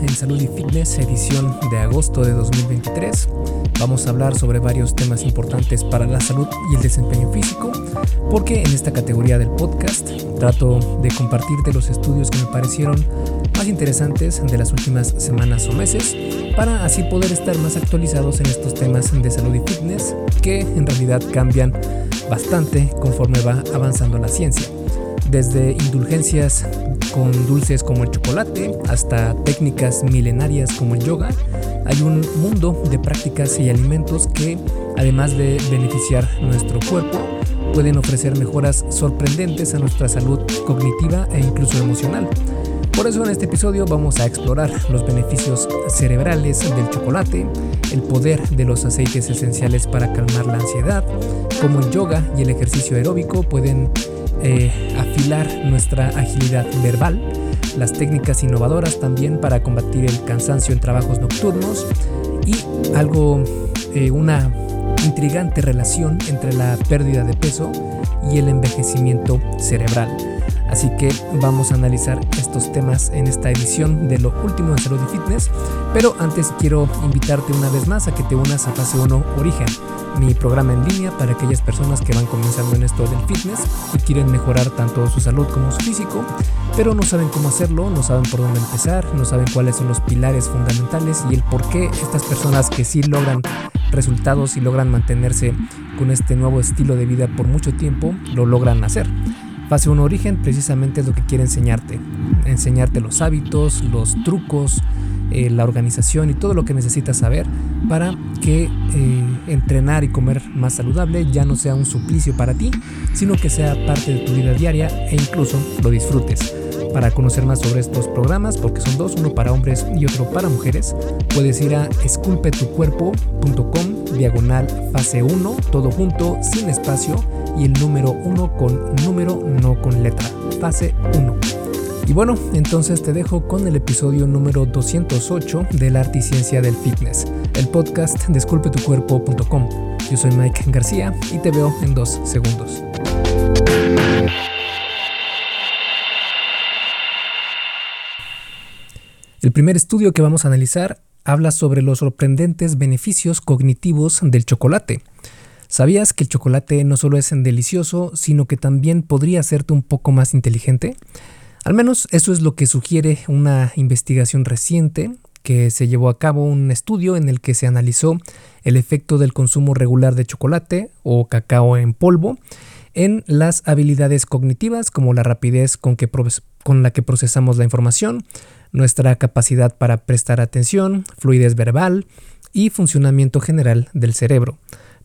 en Salud y Fitness, edición de agosto de 2023. Vamos a hablar sobre varios temas importantes para la salud y el desempeño físico, porque en esta categoría del podcast trato de compartirte los estudios que me parecieron más interesantes de las últimas semanas o meses, para así poder estar más actualizados en estos temas de salud y fitness, que en realidad cambian bastante conforme va avanzando la ciencia desde indulgencias con dulces como el chocolate hasta técnicas milenarias como el yoga, hay un mundo de prácticas y alimentos que, además de beneficiar nuestro cuerpo, pueden ofrecer mejoras sorprendentes a nuestra salud cognitiva e incluso emocional. Por eso en este episodio vamos a explorar los beneficios cerebrales del chocolate, el poder de los aceites esenciales para calmar la ansiedad, cómo el yoga y el ejercicio aeróbico pueden eh, afilar nuestra agilidad verbal, las técnicas innovadoras también para combatir el cansancio en trabajos nocturnos y algo, eh, una intrigante relación entre la pérdida de peso y el envejecimiento cerebral. Así que vamos a analizar estos temas en esta edición de lo último en salud y fitness. Pero antes quiero invitarte una vez más a que te unas a Fase 1 Origen, mi programa en línea para aquellas personas que van comenzando en esto del fitness y quieren mejorar tanto su salud como su físico, pero no saben cómo hacerlo, no saben por dónde empezar, no saben cuáles son los pilares fundamentales y el por qué estas personas que sí logran resultados y logran mantenerse con este nuevo estilo de vida por mucho tiempo, lo logran hacer. Fase 1 Origen precisamente es lo que quiere enseñarte. Enseñarte los hábitos, los trucos, eh, la organización y todo lo que necesitas saber para que eh, entrenar y comer más saludable ya no sea un suplicio para ti, sino que sea parte de tu vida diaria e incluso lo disfrutes. Para conocer más sobre estos programas, porque son dos, uno para hombres y otro para mujeres, puedes ir a esculpetucuerpo.com diagonal fase 1, todo junto, sin espacio y el número 1 con número, no con letra. Fase 1. Y bueno, entonces te dejo con el episodio número 208 de la arte y ciencia del fitness, el podcast desculpetucuerpo.com. Yo soy Mike García y te veo en dos segundos. El primer estudio que vamos a analizar habla sobre los sorprendentes beneficios cognitivos del chocolate. ¿Sabías que el chocolate no solo es delicioso, sino que también podría hacerte un poco más inteligente? Al menos eso es lo que sugiere una investigación reciente que se llevó a cabo un estudio en el que se analizó el efecto del consumo regular de chocolate o cacao en polvo en las habilidades cognitivas como la rapidez con, que con la que procesamos la información, nuestra capacidad para prestar atención, fluidez verbal y funcionamiento general del cerebro.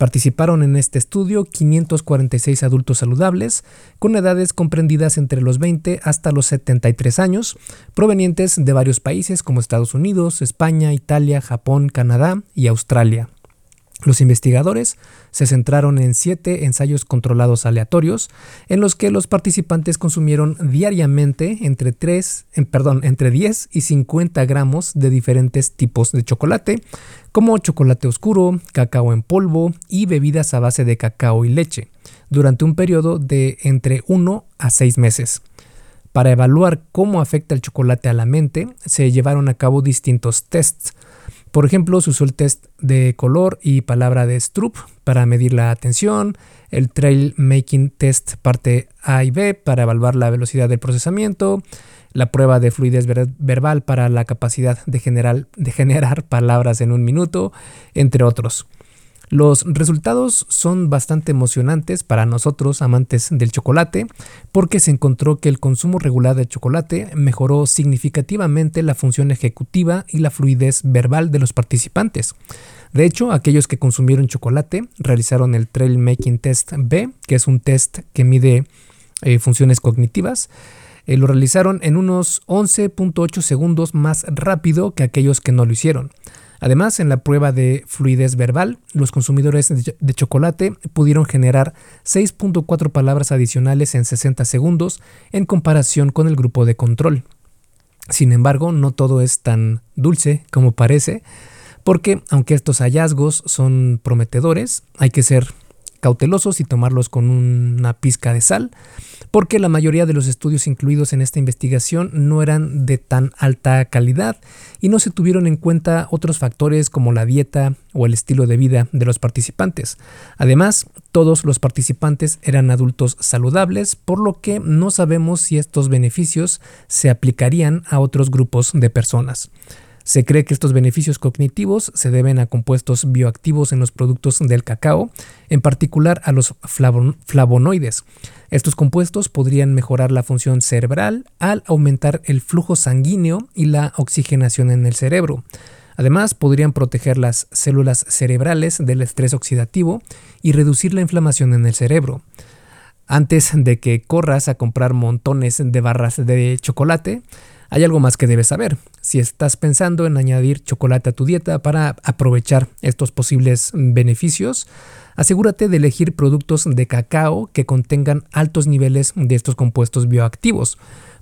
Participaron en este estudio 546 adultos saludables con edades comprendidas entre los 20 hasta los 73 años, provenientes de varios países como Estados Unidos, España, Italia, Japón, Canadá y Australia. Los investigadores se centraron en siete ensayos controlados aleatorios en los que los participantes consumieron diariamente entre, 3, perdón, entre 10 y 50 gramos de diferentes tipos de chocolate, como chocolate oscuro, cacao en polvo y bebidas a base de cacao y leche, durante un periodo de entre 1 a 6 meses. Para evaluar cómo afecta el chocolate a la mente, se llevaron a cabo distintos tests por ejemplo, se usó el test de color y palabra de Stroop para medir la atención, el Trail Making Test parte A y B para evaluar la velocidad del procesamiento, la prueba de fluidez verbal para la capacidad de generar, de generar palabras en un minuto, entre otros. Los resultados son bastante emocionantes para nosotros amantes del chocolate porque se encontró que el consumo regular de chocolate mejoró significativamente la función ejecutiva y la fluidez verbal de los participantes. De hecho, aquellos que consumieron chocolate realizaron el Trail Making Test B, que es un test que mide eh, funciones cognitivas. Eh, lo realizaron en unos 11.8 segundos más rápido que aquellos que no lo hicieron. Además, en la prueba de fluidez verbal, los consumidores de chocolate pudieron generar 6.4 palabras adicionales en 60 segundos en comparación con el grupo de control. Sin embargo, no todo es tan dulce como parece, porque aunque estos hallazgos son prometedores, hay que ser cautelosos y tomarlos con una pizca de sal, porque la mayoría de los estudios incluidos en esta investigación no eran de tan alta calidad y no se tuvieron en cuenta otros factores como la dieta o el estilo de vida de los participantes. Además, todos los participantes eran adultos saludables, por lo que no sabemos si estos beneficios se aplicarían a otros grupos de personas. Se cree que estos beneficios cognitivos se deben a compuestos bioactivos en los productos del cacao, en particular a los flavonoides. Estos compuestos podrían mejorar la función cerebral al aumentar el flujo sanguíneo y la oxigenación en el cerebro. Además, podrían proteger las células cerebrales del estrés oxidativo y reducir la inflamación en el cerebro. Antes de que corras a comprar montones de barras de chocolate, hay algo más que debes saber. Si estás pensando en añadir chocolate a tu dieta para aprovechar estos posibles beneficios, asegúrate de elegir productos de cacao que contengan altos niveles de estos compuestos bioactivos.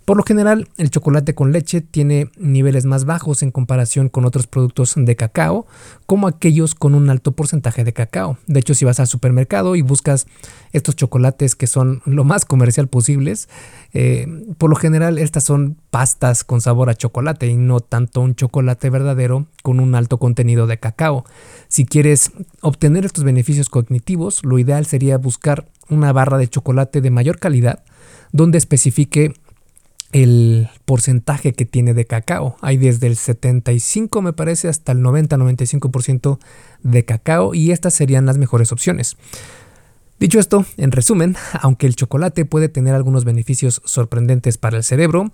Por lo general, el chocolate con leche tiene niveles más bajos en comparación con otros productos de cacao, como aquellos con un alto porcentaje de cacao. De hecho, si vas al supermercado y buscas estos chocolates que son lo más comercial posibles, eh, por lo general estas son pastas con sabor a chocolate y no tanto un chocolate verdadero con un alto contenido de cacao. Si quieres obtener estos beneficios cognitivos, lo ideal sería buscar una barra de chocolate de mayor calidad donde especifique el porcentaje que tiene de cacao. Hay desde el 75 me parece hasta el 90-95% de cacao y estas serían las mejores opciones. Dicho esto, en resumen, aunque el chocolate puede tener algunos beneficios sorprendentes para el cerebro,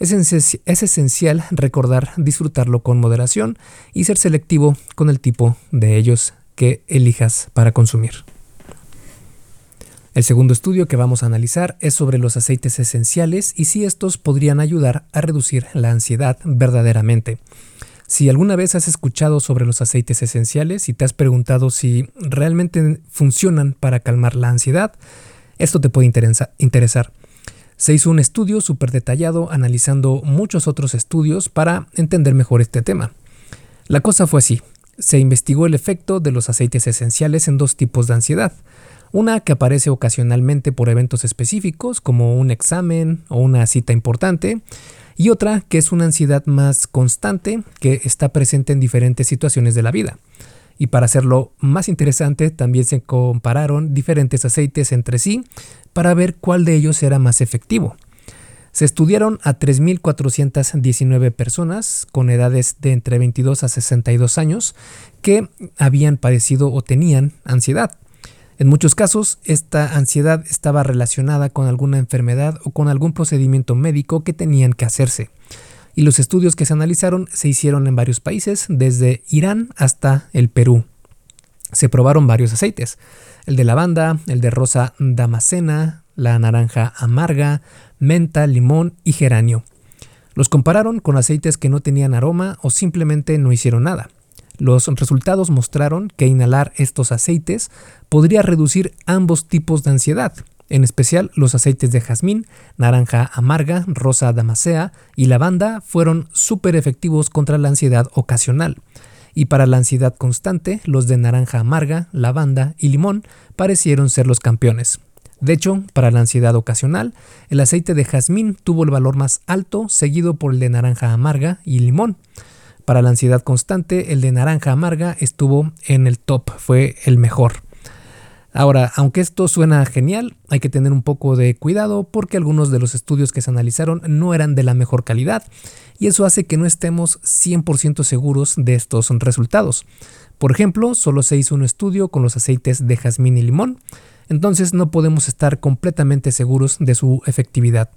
es, es esencial recordar disfrutarlo con moderación y ser selectivo con el tipo de ellos que elijas para consumir. El segundo estudio que vamos a analizar es sobre los aceites esenciales y si estos podrían ayudar a reducir la ansiedad verdaderamente. Si alguna vez has escuchado sobre los aceites esenciales y te has preguntado si realmente funcionan para calmar la ansiedad, esto te puede interesar. Se hizo un estudio súper detallado analizando muchos otros estudios para entender mejor este tema. La cosa fue así. Se investigó el efecto de los aceites esenciales en dos tipos de ansiedad. Una que aparece ocasionalmente por eventos específicos como un examen o una cita importante y otra que es una ansiedad más constante que está presente en diferentes situaciones de la vida. Y para hacerlo más interesante, también se compararon diferentes aceites entre sí para ver cuál de ellos era más efectivo. Se estudiaron a 3.419 personas con edades de entre 22 a 62 años que habían padecido o tenían ansiedad. En muchos casos, esta ansiedad estaba relacionada con alguna enfermedad o con algún procedimiento médico que tenían que hacerse. Y los estudios que se analizaron se hicieron en varios países, desde Irán hasta el Perú. Se probaron varios aceites, el de lavanda, el de rosa damascena, la naranja amarga, menta, limón y geranio. Los compararon con aceites que no tenían aroma o simplemente no hicieron nada. Los resultados mostraron que inhalar estos aceites podría reducir ambos tipos de ansiedad, en especial los aceites de jazmín, naranja amarga, rosa damascea y lavanda fueron súper efectivos contra la ansiedad ocasional. Y para la ansiedad constante, los de naranja amarga, lavanda y limón parecieron ser los campeones. De hecho, para la ansiedad ocasional, el aceite de jazmín tuvo el valor más alto, seguido por el de naranja amarga y limón. Para la ansiedad constante, el de naranja amarga estuvo en el top, fue el mejor. Ahora, aunque esto suena genial, hay que tener un poco de cuidado porque algunos de los estudios que se analizaron no eran de la mejor calidad y eso hace que no estemos 100% seguros de estos resultados. Por ejemplo, solo se hizo un estudio con los aceites de jazmín y limón, entonces no podemos estar completamente seguros de su efectividad.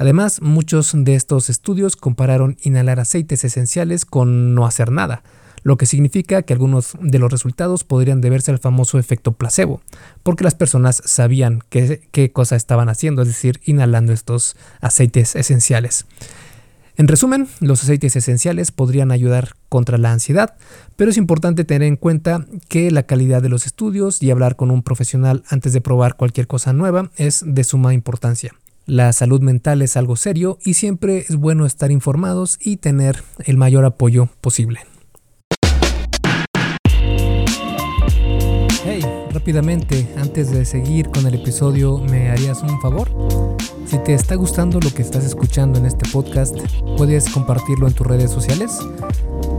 Además, muchos de estos estudios compararon inhalar aceites esenciales con no hacer nada, lo que significa que algunos de los resultados podrían deberse al famoso efecto placebo, porque las personas sabían qué, qué cosa estaban haciendo, es decir, inhalando estos aceites esenciales. En resumen, los aceites esenciales podrían ayudar contra la ansiedad, pero es importante tener en cuenta que la calidad de los estudios y hablar con un profesional antes de probar cualquier cosa nueva es de suma importancia. La salud mental es algo serio y siempre es bueno estar informados y tener el mayor apoyo posible. rápidamente, antes de seguir con el episodio, ¿me harías un favor? Si te está gustando lo que estás escuchando en este podcast, puedes compartirlo en tus redes sociales.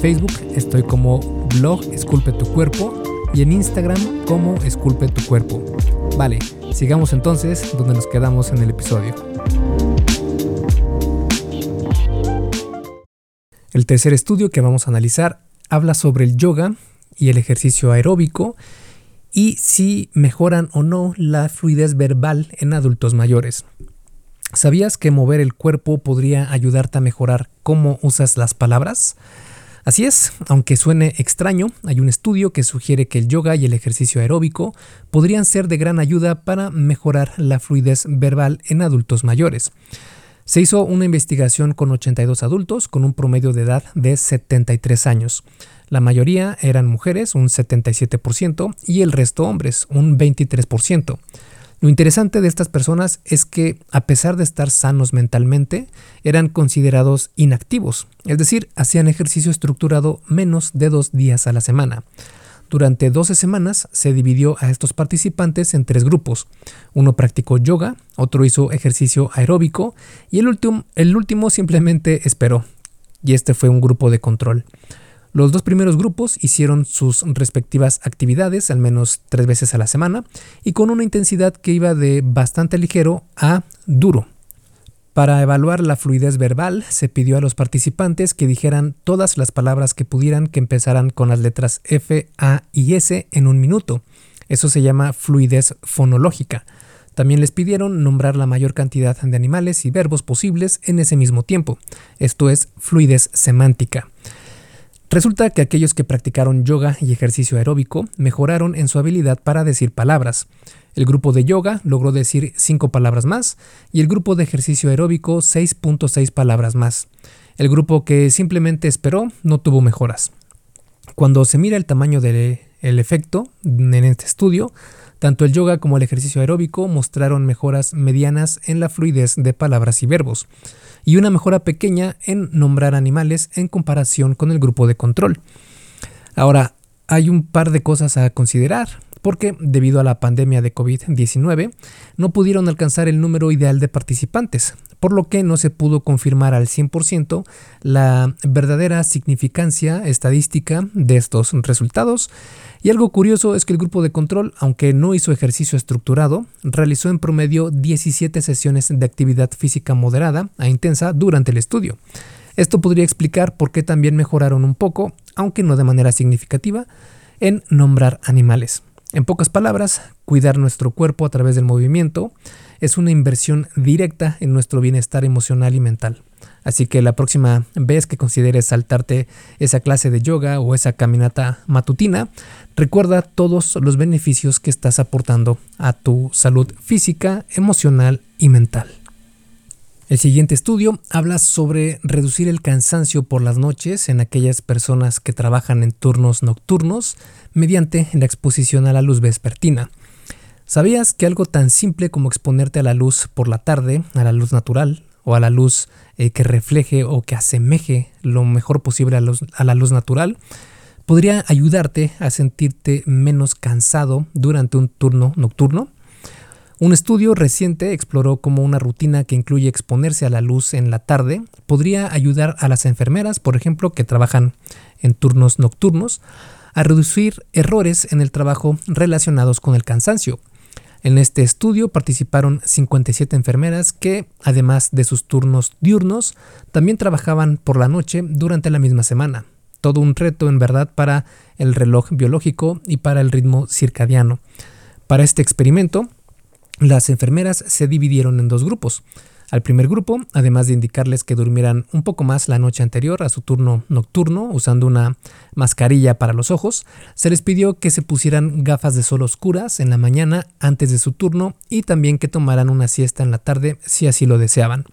Facebook estoy como blog Esculpe tu cuerpo y en Instagram como Esculpe tu cuerpo. Vale, sigamos entonces donde nos quedamos en el episodio. El tercer estudio que vamos a analizar habla sobre el yoga y el ejercicio aeróbico y si mejoran o no la fluidez verbal en adultos mayores. ¿Sabías que mover el cuerpo podría ayudarte a mejorar cómo usas las palabras? Así es, aunque suene extraño, hay un estudio que sugiere que el yoga y el ejercicio aeróbico podrían ser de gran ayuda para mejorar la fluidez verbal en adultos mayores. Se hizo una investigación con 82 adultos con un promedio de edad de 73 años. La mayoría eran mujeres, un 77%, y el resto hombres, un 23%. Lo interesante de estas personas es que, a pesar de estar sanos mentalmente, eran considerados inactivos, es decir, hacían ejercicio estructurado menos de dos días a la semana. Durante 12 semanas se dividió a estos participantes en tres grupos. Uno practicó yoga, otro hizo ejercicio aeróbico y el el último simplemente esperó. Y este fue un grupo de control. Los dos primeros grupos hicieron sus respectivas actividades al menos tres veces a la semana y con una intensidad que iba de bastante ligero a duro. Para evaluar la fluidez verbal, se pidió a los participantes que dijeran todas las palabras que pudieran que empezaran con las letras F, A y S en un minuto. Eso se llama fluidez fonológica. También les pidieron nombrar la mayor cantidad de animales y verbos posibles en ese mismo tiempo. Esto es fluidez semántica. Resulta que aquellos que practicaron yoga y ejercicio aeróbico mejoraron en su habilidad para decir palabras. El grupo de yoga logró decir 5 palabras más y el grupo de ejercicio aeróbico 6.6 palabras más. El grupo que simplemente esperó no tuvo mejoras. Cuando se mira el tamaño del efecto en este estudio, tanto el yoga como el ejercicio aeróbico mostraron mejoras medianas en la fluidez de palabras y verbos y una mejora pequeña en nombrar animales en comparación con el grupo de control. Ahora, hay un par de cosas a considerar, porque debido a la pandemia de COVID-19 no pudieron alcanzar el número ideal de participantes, por lo que no se pudo confirmar al 100% la verdadera significancia estadística de estos resultados. Y algo curioso es que el grupo de control, aunque no hizo ejercicio estructurado, realizó en promedio 17 sesiones de actividad física moderada a intensa durante el estudio. Esto podría explicar por qué también mejoraron un poco, aunque no de manera significativa, en nombrar animales. En pocas palabras, cuidar nuestro cuerpo a través del movimiento es una inversión directa en nuestro bienestar emocional y mental. Así que la próxima vez que consideres saltarte esa clase de yoga o esa caminata matutina, recuerda todos los beneficios que estás aportando a tu salud física, emocional y mental. El siguiente estudio habla sobre reducir el cansancio por las noches en aquellas personas que trabajan en turnos nocturnos mediante la exposición a la luz vespertina. ¿Sabías que algo tan simple como exponerte a la luz por la tarde, a la luz natural o a la luz eh, que refleje o que asemeje lo mejor posible a, a la luz natural, podría ayudarte a sentirte menos cansado durante un turno nocturno? Un estudio reciente exploró cómo una rutina que incluye exponerse a la luz en la tarde podría ayudar a las enfermeras, por ejemplo, que trabajan en turnos nocturnos, a reducir errores en el trabajo relacionados con el cansancio. En este estudio participaron 57 enfermeras que, además de sus turnos diurnos, también trabajaban por la noche durante la misma semana. Todo un reto en verdad para el reloj biológico y para el ritmo circadiano. Para este experimento, las enfermeras se dividieron en dos grupos. Al primer grupo, además de indicarles que durmieran un poco más la noche anterior a su turno nocturno usando una mascarilla para los ojos, se les pidió que se pusieran gafas de sol oscuras en la mañana antes de su turno y también que tomaran una siesta en la tarde si así lo deseaban.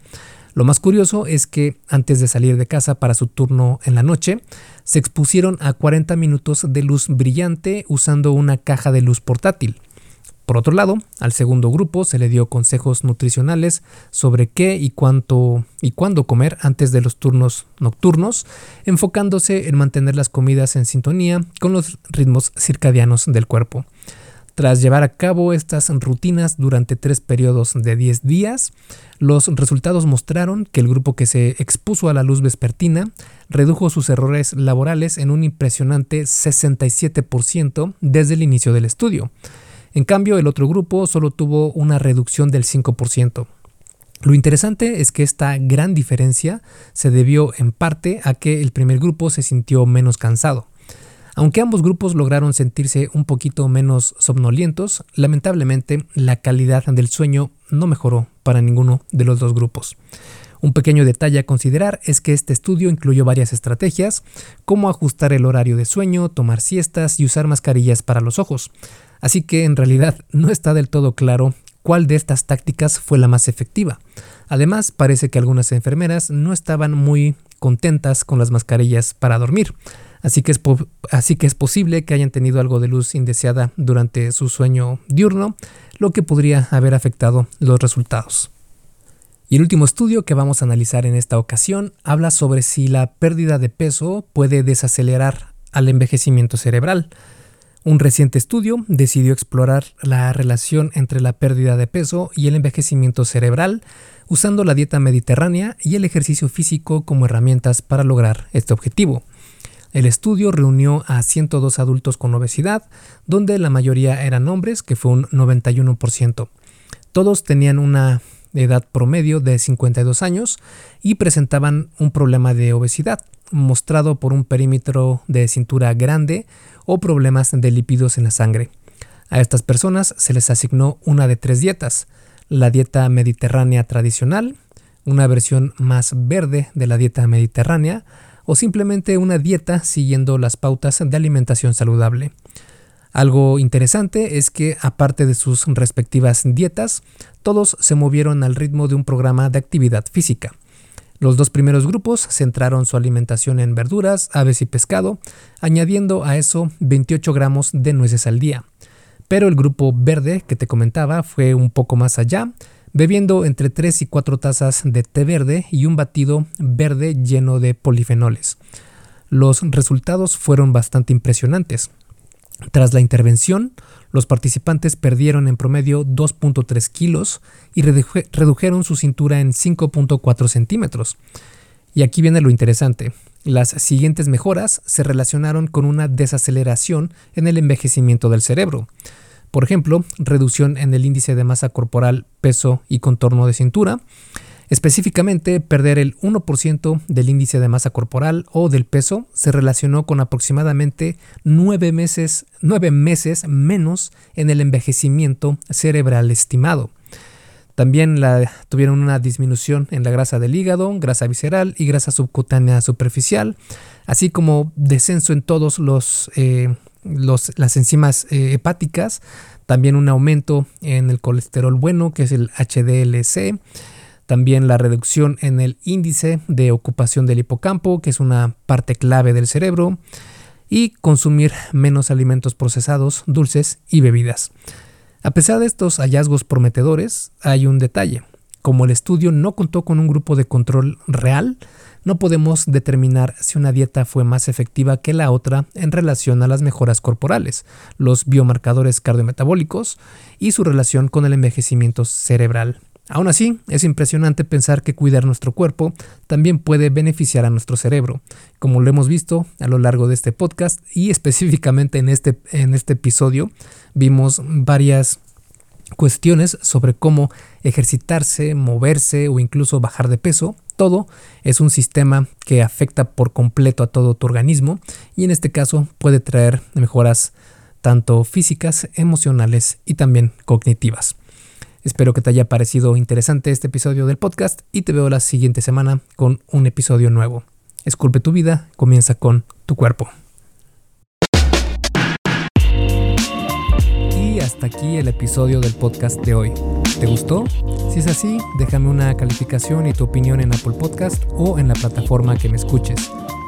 Lo más curioso es que antes de salir de casa para su turno en la noche, se expusieron a 40 minutos de luz brillante usando una caja de luz portátil. Por otro lado, al segundo grupo se le dio consejos nutricionales sobre qué y cuánto y cuándo comer antes de los turnos nocturnos, enfocándose en mantener las comidas en sintonía con los ritmos circadianos del cuerpo. Tras llevar a cabo estas rutinas durante tres periodos de 10 días, los resultados mostraron que el grupo que se expuso a la luz vespertina redujo sus errores laborales en un impresionante 67% desde el inicio del estudio. En cambio, el otro grupo solo tuvo una reducción del 5%. Lo interesante es que esta gran diferencia se debió en parte a que el primer grupo se sintió menos cansado. Aunque ambos grupos lograron sentirse un poquito menos somnolientos, lamentablemente la calidad del sueño no mejoró para ninguno de los dos grupos. Un pequeño detalle a considerar es que este estudio incluyó varias estrategias, como ajustar el horario de sueño, tomar siestas y usar mascarillas para los ojos. Así que en realidad no está del todo claro cuál de estas tácticas fue la más efectiva. Además, parece que algunas enfermeras no estaban muy contentas con las mascarillas para dormir. Así que, es posible que hayan tenido algo de luz indeseada durante su sueño diurno, lo que podría haber afectado los resultados. Y el último estudio que vamos a analizar en esta ocasión habla sobre si la pérdida de peso puede desacelerar al envejecimiento cerebral. Un reciente estudio decidió explorar la relación entre la pérdida de peso y el envejecimiento cerebral usando la dieta mediterránea y el ejercicio físico como herramientas para lograr este objetivo. El estudio reunió a 102 adultos con obesidad, donde la mayoría eran hombres, que fue un 91%. Todos tenían una edad promedio de 52 años y presentaban un problema de obesidad, mostrado por un perímetro de cintura grande o problemas de lípidos en la sangre. A estas personas se les asignó una de tres dietas, la dieta mediterránea tradicional, una versión más verde de la dieta mediterránea o simplemente una dieta siguiendo las pautas de alimentación saludable. Algo interesante es que, aparte de sus respectivas dietas, todos se movieron al ritmo de un programa de actividad física. Los dos primeros grupos centraron su alimentación en verduras, aves y pescado, añadiendo a eso 28 gramos de nueces al día. Pero el grupo verde que te comentaba fue un poco más allá, bebiendo entre 3 y 4 tazas de té verde y un batido verde lleno de polifenoles. Los resultados fueron bastante impresionantes. Tras la intervención, los participantes perdieron en promedio 2.3 kilos y redujeron su cintura en 5.4 centímetros. Y aquí viene lo interesante. Las siguientes mejoras se relacionaron con una desaceleración en el envejecimiento del cerebro. Por ejemplo, reducción en el índice de masa corporal, peso y contorno de cintura, Específicamente, perder el 1% del índice de masa corporal o del peso se relacionó con aproximadamente 9 meses, meses menos en el envejecimiento cerebral estimado. También tuvieron una disminución en la grasa del hígado, grasa visceral y grasa subcutánea superficial, así como descenso en todos los, eh, las enzimas eh, hepáticas, también un aumento en el colesterol bueno, que es el HDLC, también la reducción en el índice de ocupación del hipocampo, que es una parte clave del cerebro, y consumir menos alimentos procesados, dulces y bebidas. A pesar de estos hallazgos prometedores, hay un detalle. Como el estudio no contó con un grupo de control real, no podemos determinar si una dieta fue más efectiva que la otra en relación a las mejoras corporales, los biomarcadores cardiometabólicos y su relación con el envejecimiento cerebral. Aún así, es impresionante pensar que cuidar nuestro cuerpo también puede beneficiar a nuestro cerebro, como lo hemos visto a lo largo de este podcast y específicamente en este, en este episodio vimos varias cuestiones sobre cómo ejercitarse, moverse o incluso bajar de peso. Todo es un sistema que afecta por completo a todo tu organismo y en este caso puede traer mejoras tanto físicas, emocionales y también cognitivas. Espero que te haya parecido interesante este episodio del podcast y te veo la siguiente semana con un episodio nuevo. Esculpe tu vida, comienza con tu cuerpo. Y hasta aquí el episodio del podcast de hoy. ¿Te gustó? Si es así, déjame una calificación y tu opinión en Apple Podcast o en la plataforma que me escuches.